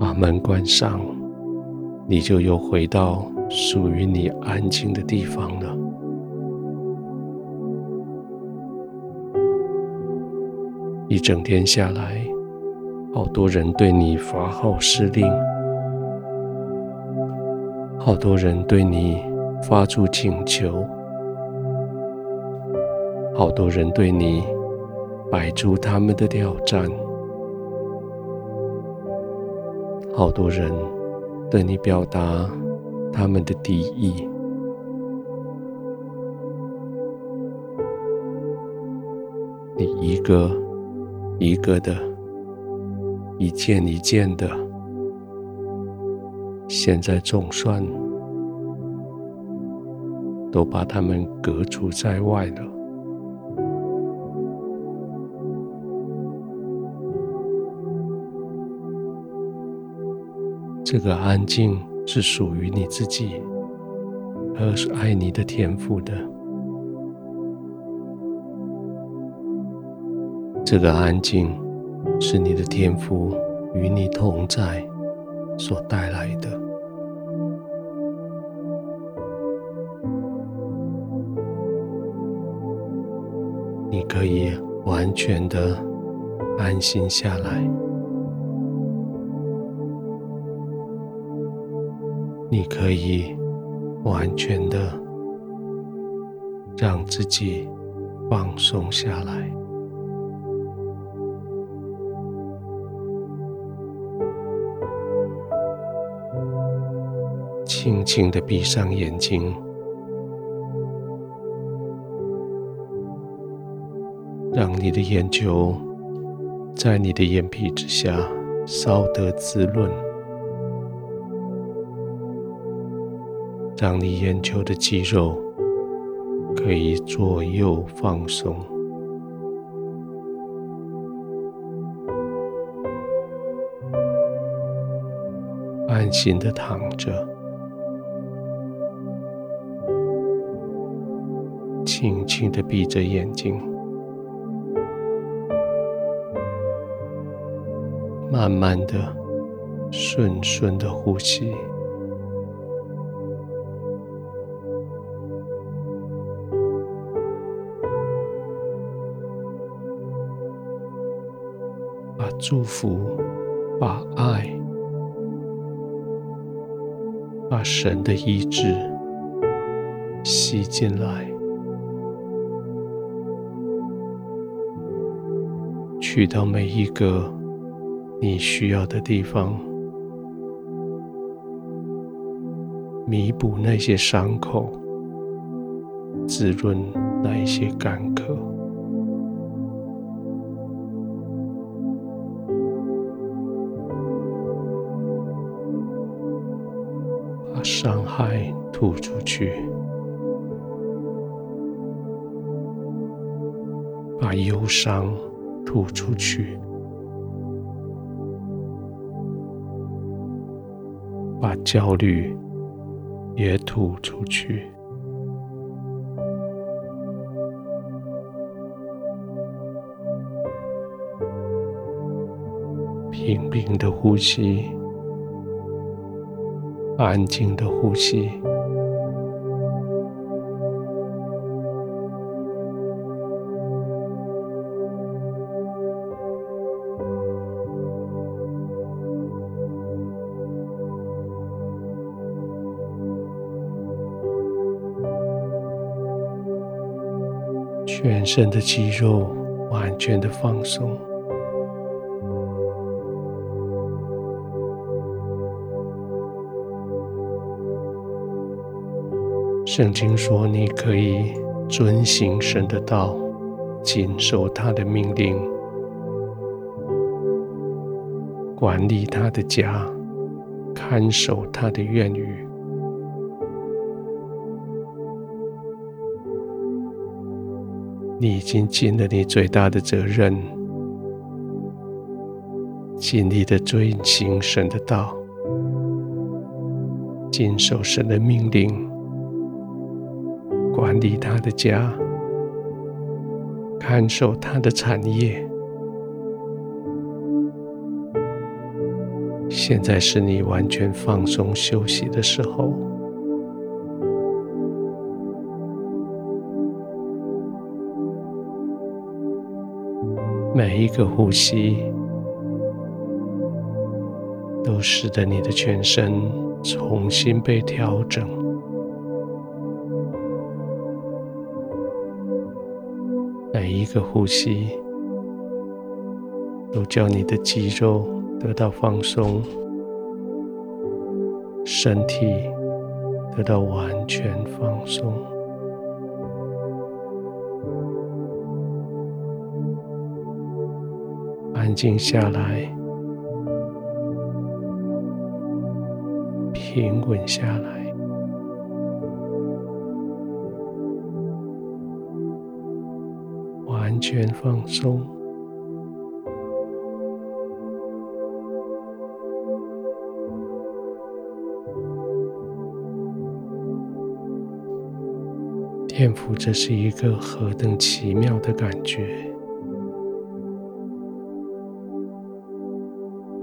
把门关上，你就又回到属于你安静的地方了。一整天下来，好多人对你发号施令，好多人对你发出请求，好多人对你摆出他们的挑战，好多人对你表达他们的敌意，你一个一个的，一件一件的，现在总算都把他们隔除在外了。这个安静是属于你自己，而是爱你的天赋的。这个安静是你的天赋与你同在所带来的。你可以完全的安心下来，你可以完全的让自己放松下来。轻轻的闭上眼睛，让你的眼球在你的眼皮之下稍得滋润，让你眼球的肌肉可以左右放松，安心的躺着。轻轻的闭着眼睛，慢慢的、顺顺的呼吸，祝福、把爱、把神的医治吸进来。去到每一个你需要的地方，弥补那些伤口，滋润那一些干渴，把伤害吐出去，把忧伤。吐出去，把焦虑也吐出去，平平的呼吸，安静的呼吸。全身的肌肉完全的放松。圣经说，你可以遵行神的道，谨守他的命令，管理他的家，看守他的院宇。你已经尽了你最大的责任，尽力的遵行神的道，谨守神的命令，管理他的家，看守他的产业。现在是你完全放松休息的时候。每一个呼吸都使得你的全身重新被调整，每一个呼吸都叫你的肌肉得到放松，身体得到完全放松。安静下来，平稳下来，全放松。天父，这是一个何等奇妙的感觉！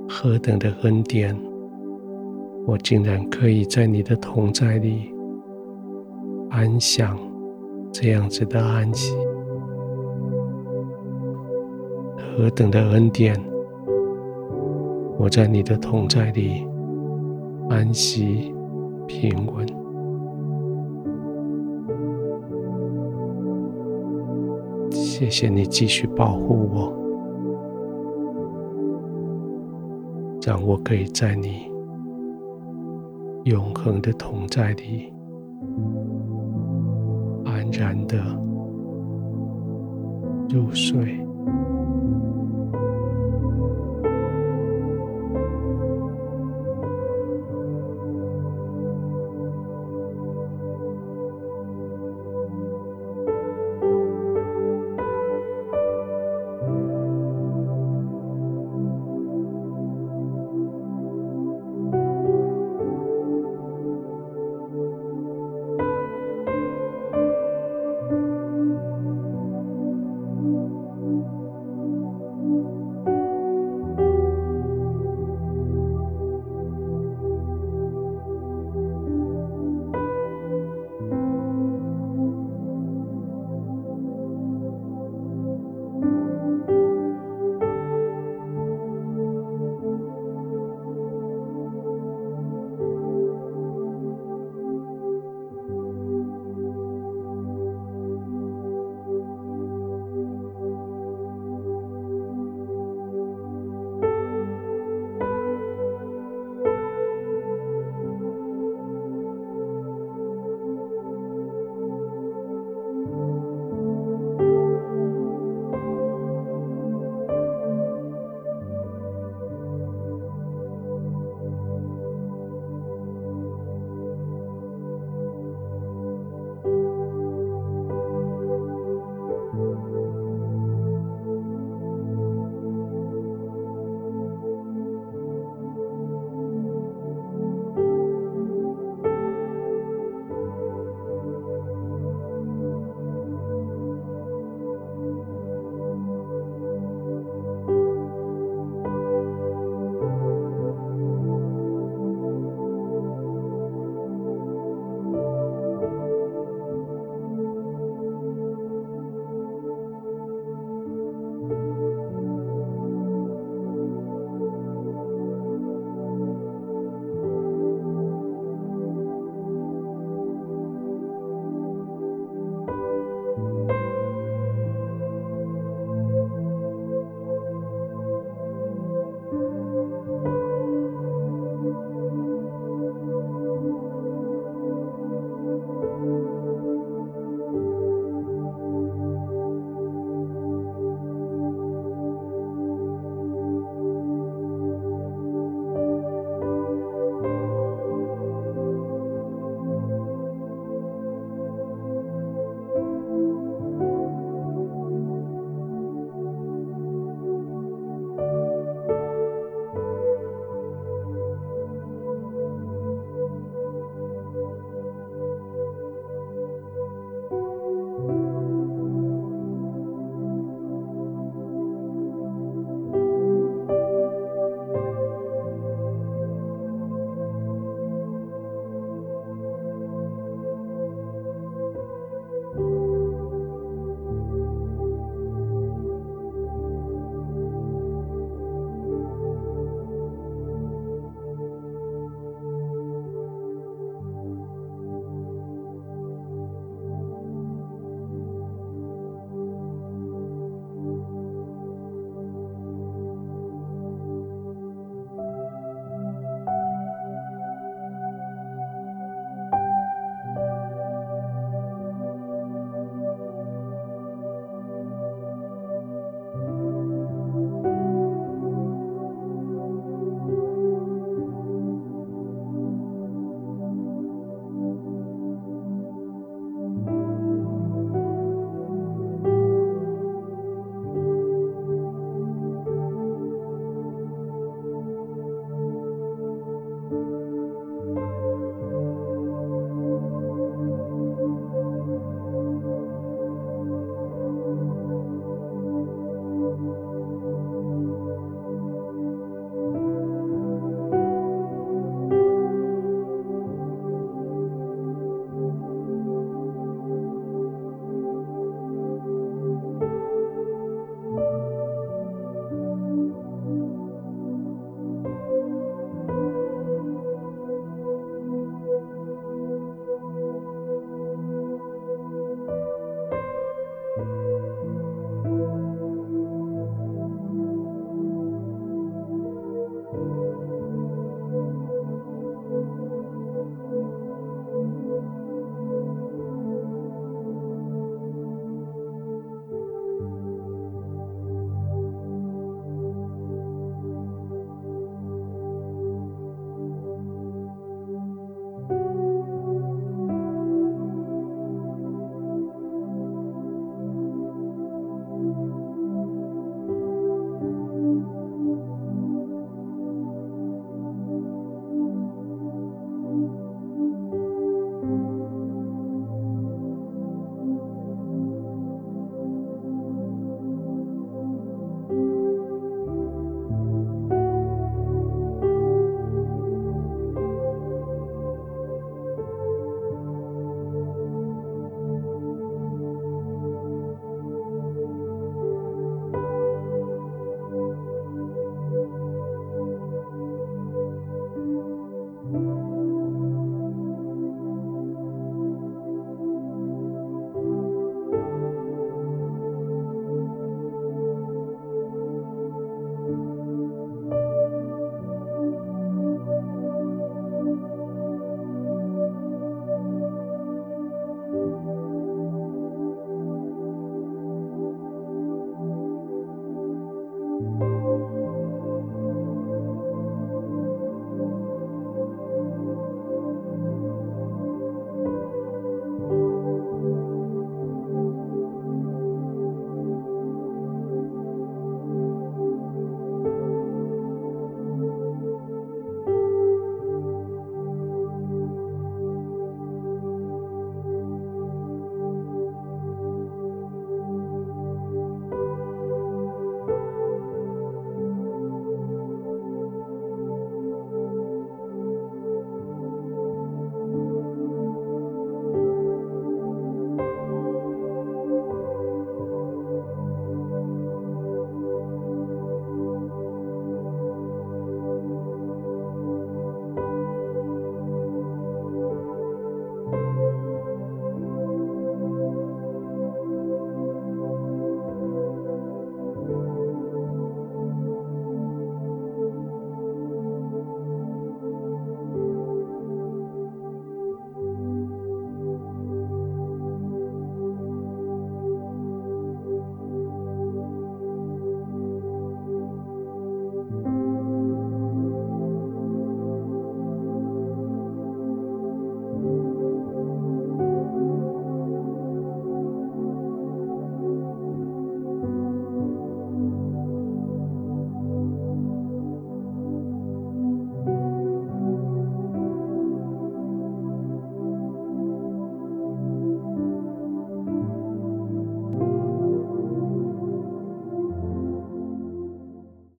何等的恩典！我竟然可以在你的同在里安享这样子的安息。何等的恩典！我在你的同在里安息平稳。谢谢你继续保护我。让我可以在你永恒的同在里安然的入睡。